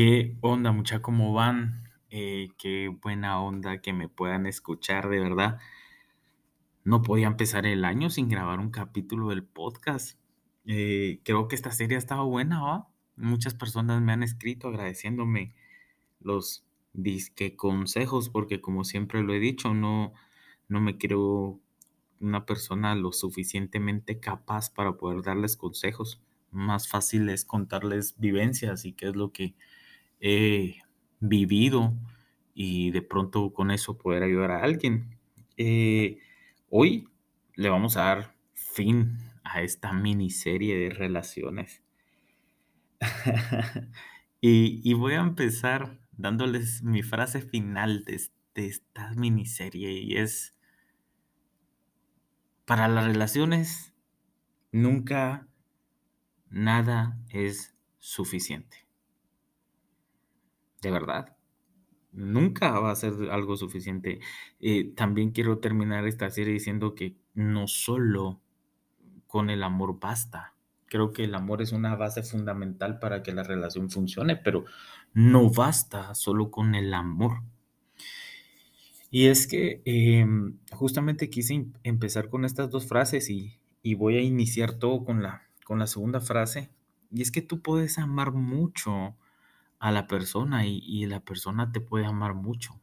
¿Qué onda, mucha? ¿Cómo van? Eh, qué buena onda que me puedan escuchar, de verdad. No podía empezar el año sin grabar un capítulo del podcast. Eh, creo que esta serie ha estado buena, ¿va? Muchas personas me han escrito agradeciéndome los disque consejos, porque como siempre lo he dicho, no, no me creo una persona lo suficientemente capaz para poder darles consejos. Más fácil es contarles vivencias y qué es lo que he vivido y de pronto con eso poder ayudar a alguien. Eh, hoy le vamos a dar fin a esta miniserie de relaciones. y, voy a empezar dándoles mi frase final de, de esta miniserie y es, para las relaciones, nunca nada es suficiente de verdad. Nunca va a ser algo suficiente. Eh, también quiero terminar esta serie diciendo que no solo con el amor basta. Creo que el amor es una base fundamental para que la relación funcione, pero no basta solo con el amor. Y es que em, justamente quise empezar con estas dos frases y, y, voy a iniciar todo con la, con la segunda frase. Y es que tú puedes amar mucho a la persona y, la persona te puede amar mucho.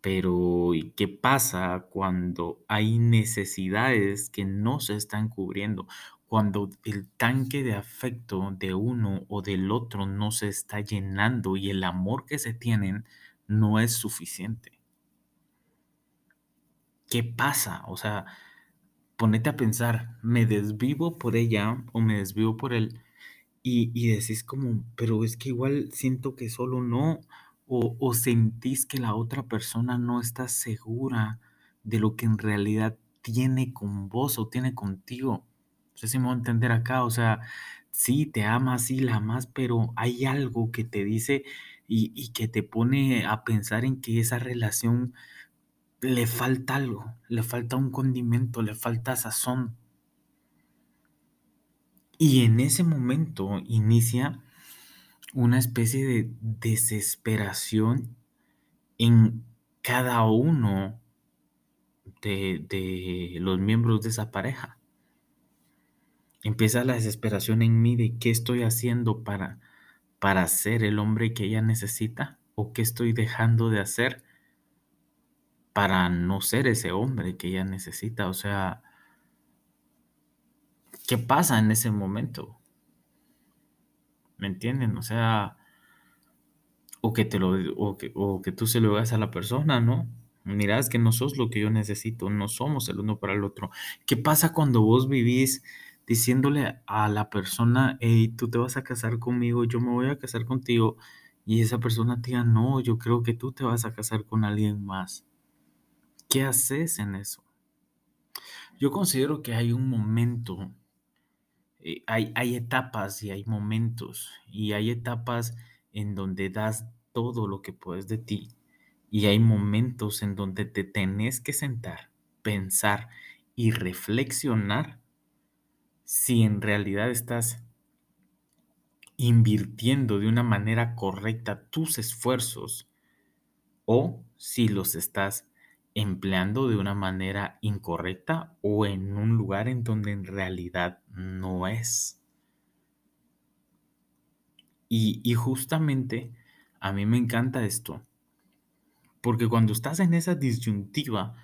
Pero ¿y qué pasa cuando hay necesidades que no se están cubriendo? Cuando el tanque de afecto de uno o del otro no se está llenando y el amor que se tienen no es suficiente. ¿Qué pasa? O sea, ponete a pensar, ¿me desvivo por ella o me desvivo por él? Y, decís como, pero es que igual siento que solo no, o, sentís que la otra persona no está segura de lo que en realidad tiene con vos o tiene contigo. No sé si me voy a entender acá, o sea, sí, te amas, sí, la amas, pero hay algo que te dice y, y que te pone a pensar en que esa relación le falta algo, le falta un condimento, le falta sazón. Y en ese momento inicia una especie de desesperación en cada uno de, los miembros de esa pareja. Empieza la desesperación en mí de qué estoy haciendo para, para ser el hombre que ella necesita o qué estoy dejando de hacer para no ser ese hombre que ella necesita. O sea, ¿qué pasa en ese momento? ¿Me entienden? O sea, o que te lo, o que, tú se lo hagas a la persona, ¿no? Mira, es que no sos lo que yo necesito, no somos el uno para el otro. ¿Qué pasa cuando vos vivís diciéndole a la persona, hey, tú te vas a casar conmigo, yo me voy a casar contigo, y esa persona te diga, no, yo creo que tú te vas a casar con alguien más? ¿Qué haces en eso? Yo considero que hay un momento eh, hay, hay etapas y hay momentos y hay etapas en donde das todo lo que puedes de ti y hay momentos en donde te tenés que sentar, pensar y reflexionar si en realidad estás invirtiendo de una manera correcta tus esfuerzos o si los estás empleando de una manera incorrecta o en un lugar en donde en realidad no es. Y, justamente a mí me encanta esto, porque cuando estás en esa disyuntiva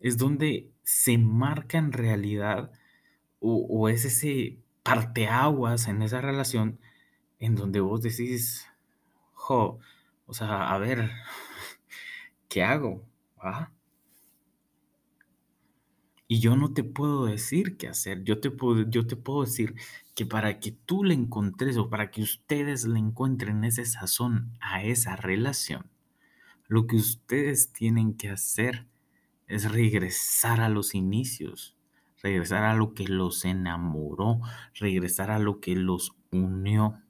es donde se marca en realidad o, o es ese parteaguas en esa relación en donde vos decís, jo, o sea, a ver, ¿qué hago? ¿Ah? Y yo no te puedo decir qué hacer. Yo te puedo, yo te puedo decir que para que tú le encontres o para que ustedes le encuentren ese sazón a esa relación, lo que ustedes tienen que hacer es regresar a los inicios, regresar a lo que los enamoró, regresar a lo que los unió.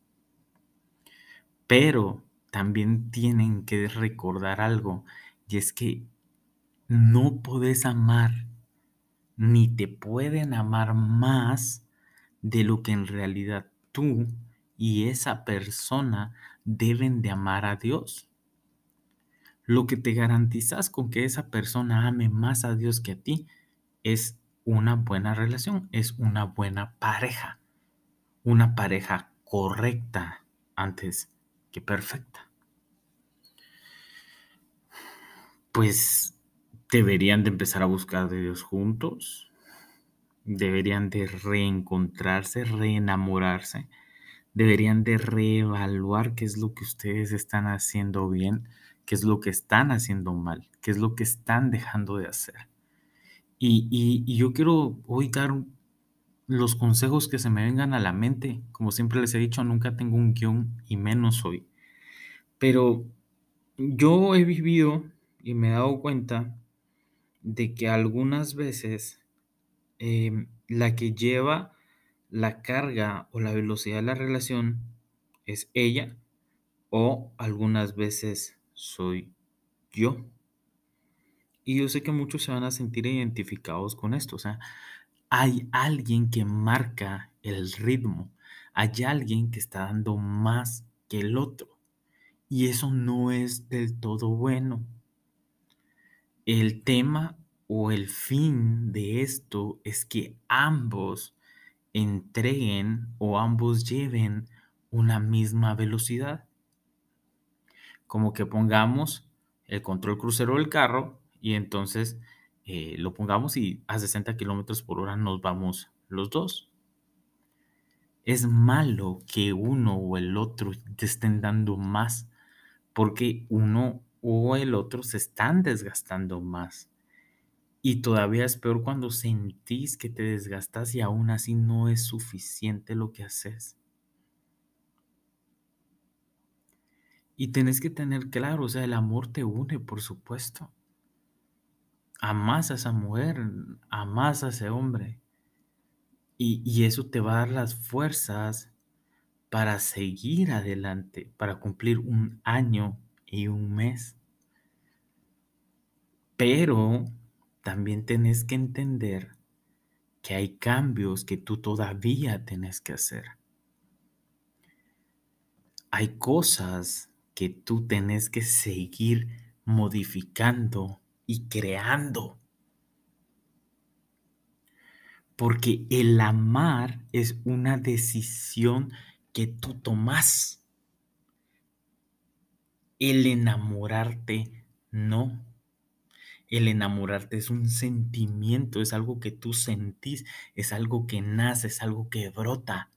Pero también tienen que recordar algo, y es que no podés amar ni te pueden amar más de lo que en realidad tú y esa persona deben de amar a Dios. Lo que te garantizas con que esa persona ame más a Dios que a ti es una buena relación, es una buena pareja, una pareja correcta antes que perfecta. Pues deberían de empezar a buscar de Dios juntos, deberían de reencontrarse, reenamorarse, deberían de reevaluar qué es lo que ustedes están haciendo bien, qué es lo que están haciendo mal, qué es lo que están dejando de hacer. Y, yo quiero hoy dar los consejos que se me vengan a la mente. Como siempre les he dicho, nunca tengo un guion y menos hoy. Pero yo he vivido y me he dado cuenta de que algunas veces em, la que lleva la carga o la velocidad de la relación es ella o algunas veces soy yo. Y yo sé que muchos se van a sentir identificados con esto. O sea, hay alguien que marca el ritmo. Hay alguien que está dando más que el otro. Y eso no es del todo bueno. El tema o el fin de esto es que ambos entreguen o ambos lleven una misma velocidad. Como que pongamos el control crucero del carro y entonces eh, lo pongamos y a 60 kilómetros por hora nos vamos los dos. Es malo que uno o el otro te estén dando más porque uno o el otro se están desgastando más. Y todavía es peor cuando sentís que te desgastas y aún así no es suficiente lo que haces. Y tenés que tener claro, o sea, el amor te une, por supuesto amas a esa mujer, amas a ese hombre. Y, y, eso te va a dar las fuerzas para seguir adelante, para cumplir un año y un mes. Pero también tenés que entender que hay cambios que tú todavía tenés que hacer. Hay cosas que tú tenés que seguir modificando y creando. Porque el amar es una decisión que tú tomas. El enamorarte no. El enamorarte es un sentimiento, es algo que tú sentís, es algo que nace, es algo que brota.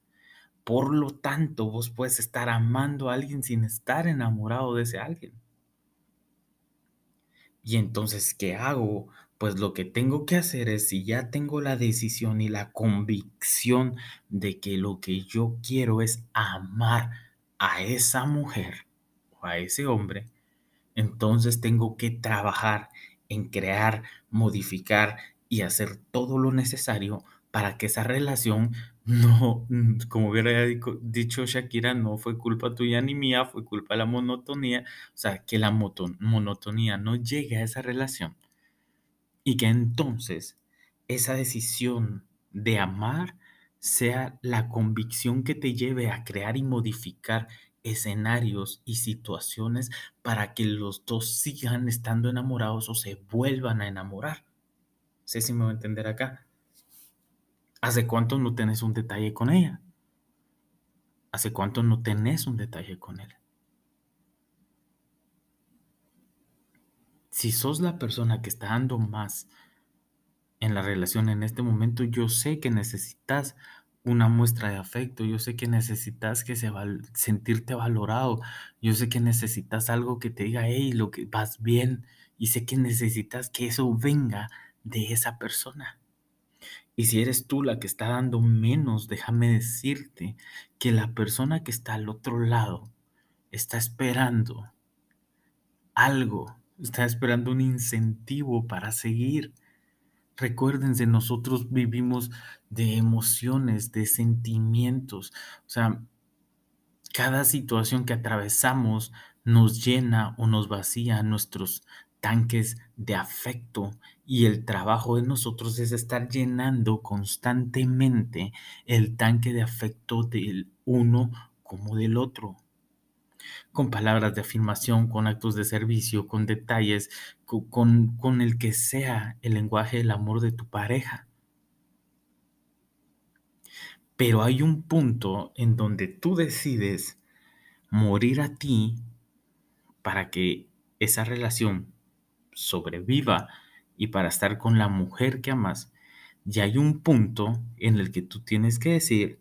Por lo tanto, vos puedes estar amando a alguien sin estar enamorado de ese alguien. Y entonces, ¿qué hago? Pues lo que tengo que hacer es, si ya tengo la decisión y la convicción de que lo que yo quiero es amar a esa mujer a ese hombre, entonces tengo que trabajar en crear, modificar y hacer todo lo necesario para que esa relación no, como hubiera dicho Shakira, no fue culpa tuya ni mía, fue culpa de la monotonía, o sea, que la monotonía no llegue a esa relación. Y que entonces esa decisión de amar sea la convicción que te lleve a crear y modificar escenarios y situaciones para que los dos sigan estando enamorados o se vuelvan a enamorar. sé si me voy a entender acá. ¿Hace cuánto no tenés un detalle con ella? ¿Hace cuánto no tenés un detalle con él? Si sos la persona que está dando más en la relación en este momento, yo sé que necesitas una muestra de afecto, yo sé que necesitas que se sentirte valorado, yo sé que necesitas algo que te diga, hey, lo que vas bien, y sé que necesitas que eso venga de esa persona. Y si eres tú la que está dando menos, déjame decirte que la persona que está al otro lado está esperando algo, está esperando un incentivo para seguir. Recuérdense, nosotros vivimos de emociones, de sentimientos. O sea, cada situación que atravesamos nos llena o nos vacía nuestros tanques de afecto y el trabajo de nosotros es estar llenando constantemente el tanque de afecto del uno como del otro. Con palabras de afirmación, con actos de servicio, con detalles, con, con, el que sea el lenguaje del amor de tu pareja. Pero hay un punto en donde tú decides morir a ti para que esa relación sobreviva y para estar con la mujer que amas. Y hay un punto en el que tú tienes que decir,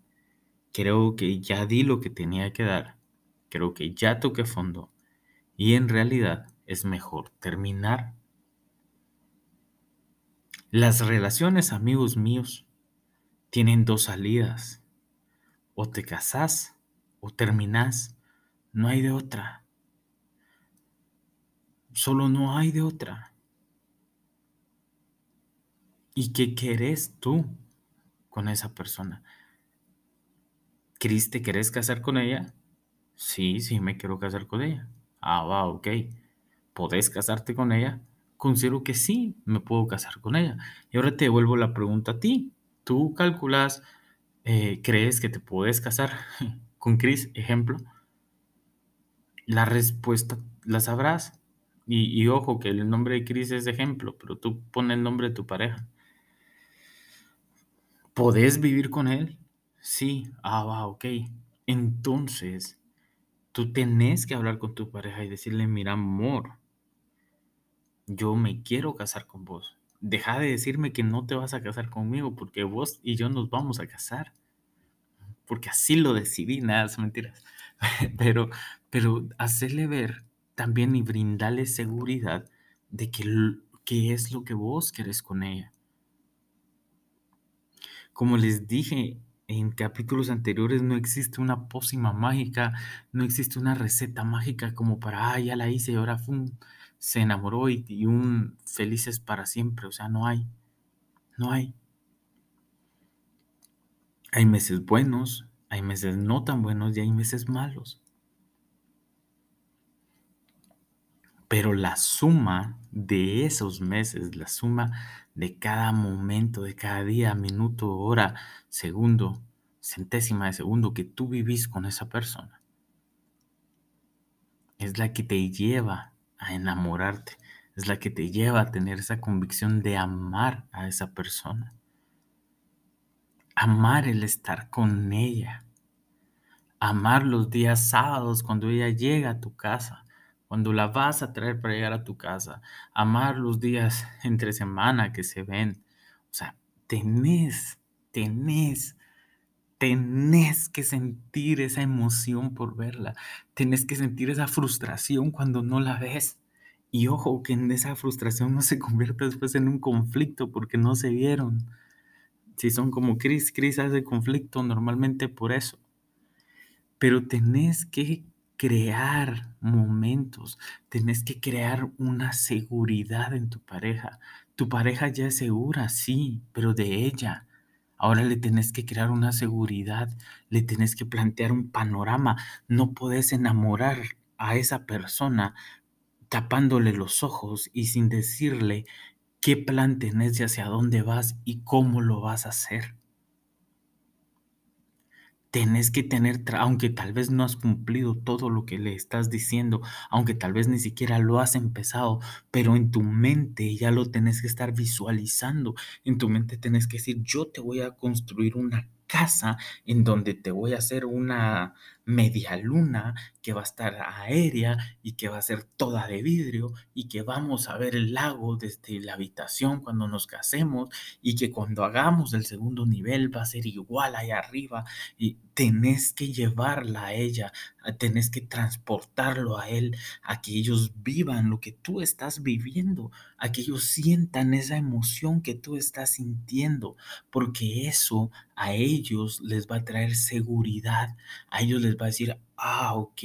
creo que ya di lo que tenía que dar, creo que ya toqué fondo y en realidad es mejor terminar. Las relaciones, amigos míos, tienen dos salidas. O te casas o terminas. No hay de otra. Solo no hay de otra. ¿Y qué querés tú con esa persona? Cris, ¿te querés casar con ella? Sí, sí, me quiero casar con ella. Ah, va, ok. ¿Podés casarte con ella? Considero que sí, me puedo casar con ella. Y ahora te devuelvo la pregunta a ti. ¿Tú calculas, eh, crees que te puedes casar con Cris, ejemplo? La respuesta la sabrás. Y, y ojo, que el nombre de Cris es ejemplo, pero tú pones el nombre de tu pareja. ¿Podés vivir con él? Sí, ah, va, ok. Entonces, tú tenés que hablar con tu pareja y decirle, mira, amor, yo me quiero casar con vos. Deja de decirme que no te vas a casar conmigo porque vos y yo nos vamos a casar. Porque así lo decidí, nada, es mentiras. Pero, pero hacerle ver también y brindarle seguridad de que, que es lo que vos querés con ella. Como les dije en capítulos anteriores no existe una pócima mágica, no existe una receta mágica como para, ah, ya la hice y ahora se enamoró y, y, un felices para siempre. O sea, no hay, no hay. Hay meses buenos, hay meses no tan buenos y hay meses malos. Pero la suma de esos meses, la suma de cada momento, de cada día, minuto, hora, segundo, centésima de segundo que tú vivís con esa persona, es la que te lleva a enamorarte, es la que te lleva a tener esa convicción de amar a esa persona. Amar el estar con ella. Amar los días sábados cuando ella llega a tu casa cuando la vas a traer para llegar a tu casa, amar los días entre semana que se ven. O sea, tenés, tenés, tenés que sentir esa emoción por verla. Tenés que sentir esa frustración cuando no la ves. Y ojo, que en esa frustración no se convierta después en un conflicto porque no se vieron. Si son como Cris, Cris hace conflicto normalmente por eso. Pero tenés que crear momentos, tenés que crear una seguridad en tu pareja. Tu pareja ya es segura, sí, pero de ella. Ahora le tenés que crear una seguridad, le tenés que plantear un panorama. No puedes enamorar a esa persona tapándole los ojos y sin decirle qué plan tenés y hacia dónde vas y cómo lo vas a hacer tenés que tener, aunque tal vez no has cumplido todo lo que le estás diciendo, aunque tal vez ni siquiera lo has empezado, pero en tu mente ya lo tenés que estar visualizando. En tu mente tenés que decir, yo te voy a construir una casa en donde te voy a hacer una media luna que va a estar aérea y que va a ser toda de vidrio y que vamos a ver el lago desde la habitación cuando nos casemos y que cuando hagamos el segundo nivel va a ser igual ahí arriba y tenés que llevarla a ella, tenés que transportarlo a él, a que ellos vivan lo que tú estás viviendo, a que ellos sientan esa emoción que tú estás sintiendo, porque eso a ellos les va a traer seguridad, a ellos les va a decir, ah, ok,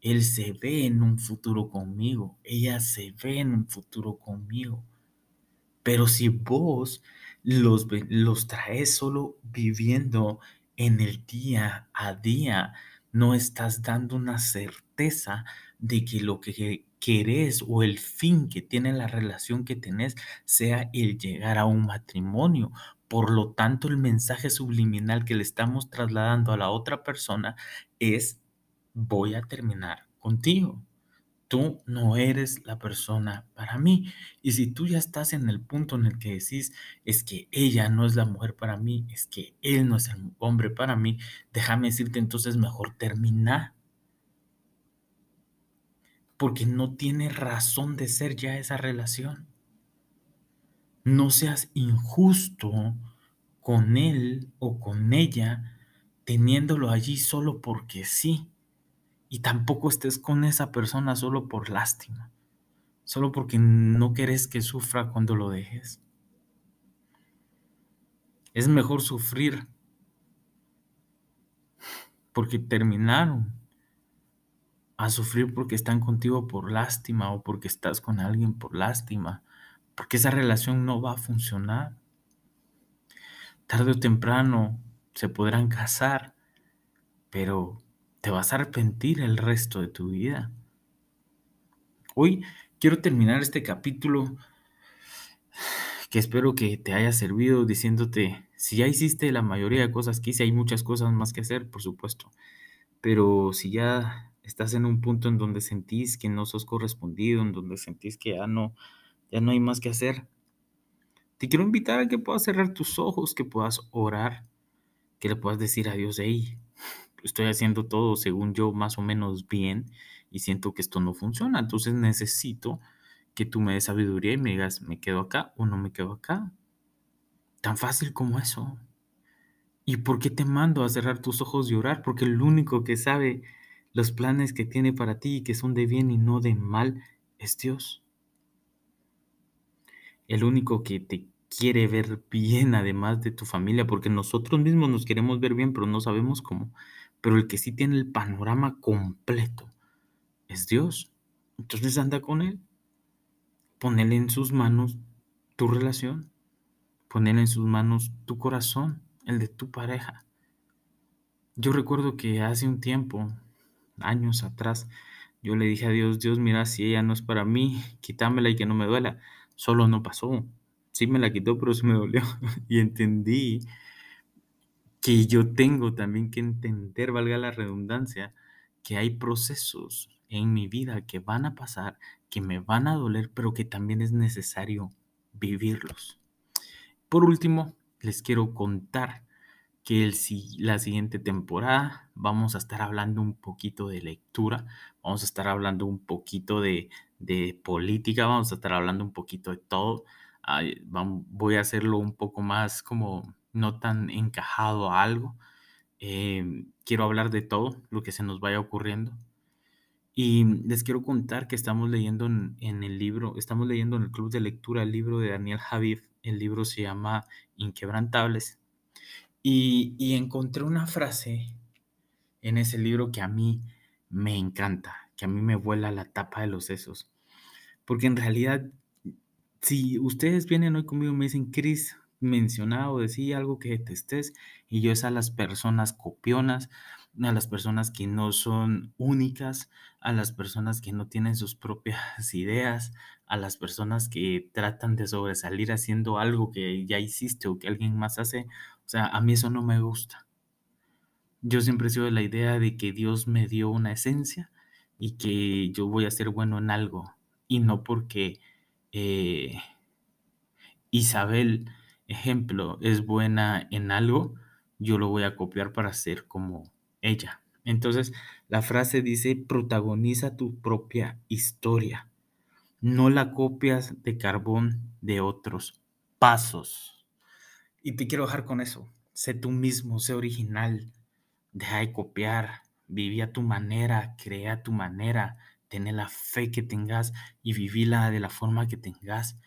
él se ve en un futuro conmigo, ella se ve en un futuro conmigo. Pero si vos los, los traes solo viviendo en el día a día, no estás dando una certeza de que lo que querés o el fin que tiene la relación que tenés sea el llegar a un matrimonio, Por lo tanto, el mensaje subliminal que le estamos trasladando a la otra persona es, voy a terminar contigo. Tú no eres la persona para mí. Y si tú ya estás en el punto en el que decís, es que ella no es la mujer para mí, es que él no es el hombre para mí, déjame decirte entonces mejor termina. Porque no tiene razón de ser ya esa relación. No seas injusto con él o con ella teniéndolo allí solo porque sí. Y tampoco estés con esa persona solo por lástima, solo porque no querés que sufra cuando lo dejes. Es mejor sufrir porque terminaron a sufrir porque están contigo por lástima o porque estás con alguien por lástima, porque esa relación no va a funcionar. Tarde o temprano se podrán casar, pero te vas a arrepentir el resto de tu vida. Hoy quiero terminar este capítulo que espero que te haya servido diciéndote, si ya hiciste la mayoría de cosas que hice, hay muchas cosas más que hacer, por supuesto, pero si ya estás en un punto en donde sentís que no sos correspondido, en donde sentís que ya no, ya no hay más que hacer, te quiero invitar a que puedas cerrar tus ojos, que puedas orar, que le puedas decir a Dios, hey, estoy haciendo todo según yo más o menos bien y siento que esto no funciona. Entonces necesito que tú me des sabiduría y me digas, ¿me quedo acá o no me quedo acá? Tan fácil como eso. ¿Y por qué te mando a cerrar tus ojos y orar? Porque el único que sabe los planes que tiene para ti y que son de bien y no de mal es Dios. El único que te quiere ver bien además de tu familia, porque nosotros mismos nos queremos ver bien, pero no sabemos cómo pero el que sí tiene el panorama completo es Dios. Entonces anda con Él. Ponele en sus manos tu relación. Ponele en sus manos tu corazón, el de tu pareja. Yo recuerdo que hace un tiempo, años atrás, yo le dije a Dios, Dios, mira, si ella no es para mí, quítamela y que no me duela. Solo no pasó. Sí me la quitó, pero se me dolió. y entendí que yo tengo también que entender, valga la redundancia, que hay procesos en mi vida que van a pasar, que me van a doler, pero que también es necesario vivirlos. Por último, les quiero contar que la siguiente temporada vamos a estar hablando un poquito de lectura, vamos a estar hablando un poquito de, de política, vamos a estar hablando un poquito de todo. voy a hacerlo un poco más como no tan encajado a algo. Em, quiero hablar de todo lo que se nos vaya ocurriendo. Y les quiero contar que estamos leyendo en, el libro, estamos leyendo en el club de lectura el libro de Daniel Javid. El libro se llama Inquebrantables. Y, y encontré una frase en ese libro que a mí me encanta, que a mí me vuela la tapa de los sesos. Porque en realidad, si ustedes vienen hoy conmigo y me dicen, Chris, mencionado, decía algo que detestes, y yo es a las personas copionas, a las personas que no son únicas, a las personas que no tienen sus propias ideas, a las personas que tratan de sobresalir haciendo algo que ya hiciste o que alguien más hace. O sea, a mí eso no me gusta. Yo siempre he sido de la idea de que Dios me dio una esencia y que yo voy a ser bueno en algo y no porque eh, Isabel ejemplo, es buena en algo, yo lo voy a copiar para ser como ella. Entonces, la frase dice, protagoniza tu propia historia. No la copias de carbón de otros pasos. Y te quiero dejar con eso. Sé tú mismo, sé original. Deja de copiar. Viví a tu manera, crea a tu manera. Ten la fe que tengas y vivila de la forma que tengas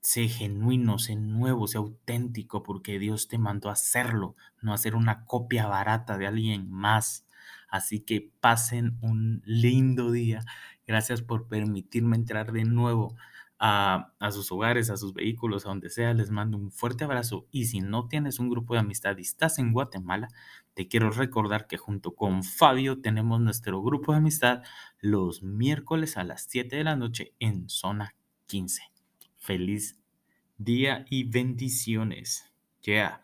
sé genuino, sé nuevo, sé auténtico, porque Dios te mandó a hacerlo, no a hacer una copia barata de alguien más. Así que pasen un lindo día. Gracias por permitirme entrar de nuevo a, sus hogares, a sus vehículos, a donde sea. Les mando un fuerte abrazo. Y si no tienes un grupo de amistad y estás en Guatemala, te quiero recordar que junto con Fabio tenemos nuestro grupo de amistad los miércoles a las 7 de la noche en zona 15. Feliz día y bendiciones. Yeah.